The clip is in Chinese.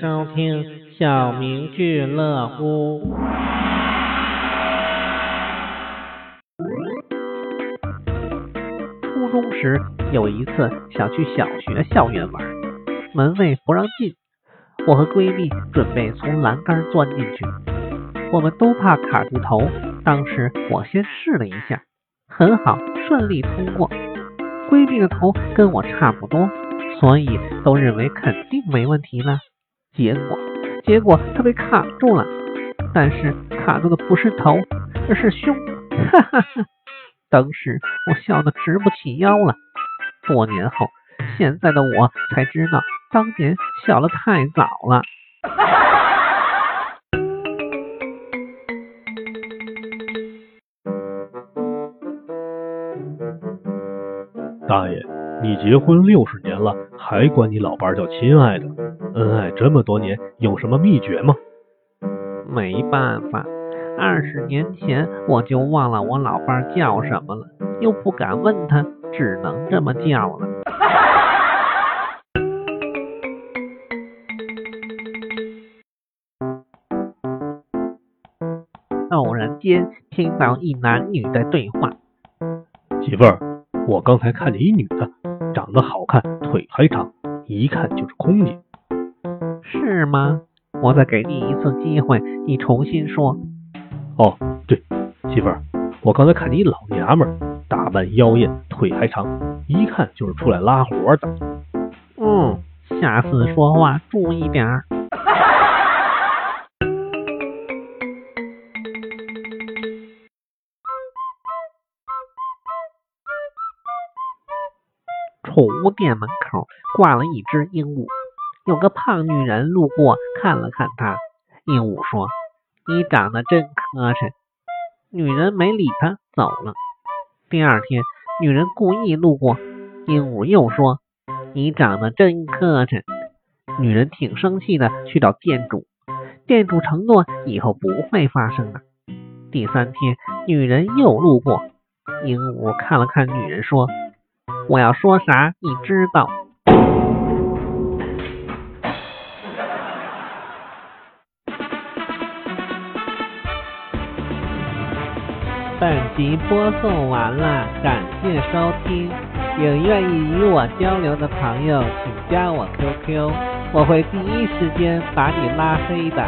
收听小明俱乐部。初中时有一次想去小学校园玩，门卫不让进，我和闺蜜准备从栏杆钻进去，我们都怕卡住头。当时我先试了一下，很好，顺利通过。闺蜜的头跟我差不多。所以都认为肯定没问题了，结果结果他被卡住了，但是卡住的不是头，而是胸，哈哈哈！当时我笑得直不起腰了。多年后，现在的我才知道，当年笑得太早了。大爷。你结婚六十了，还管你老伴叫亲爱的，恩爱这么多年，有什么秘诀吗？没办法，二十年前我就忘了我老伴叫什么了，又不敢问他，只能这么叫了。偶然间听到一男女的对话，媳妇儿，我刚才看见一女的。长得好看，腿还长，一看就是空姐，是吗？我再给你一次机会，你重新说。哦，对，媳妇儿，我刚才看你老娘们儿，打扮妖艳，腿还长，一看就是出来拉活的。嗯，下次说话注意点儿。宠物店门口挂了一只鹦鹉，有个胖女人路过看了看它。鹦鹉说：“你长得真磕碜。”女人没理他，走了。第二天，女人故意路过，鹦鹉又说：“你长得真磕碜。”女人挺生气的，去找店主。店主承诺以后不会发生的。第三天，女人又路过，鹦鹉看了看女人，说。我要说啥？你知道。本集播送完了，感谢收听。有愿意与我交流的朋友，请加我 QQ，我会第一时间把你拉黑的。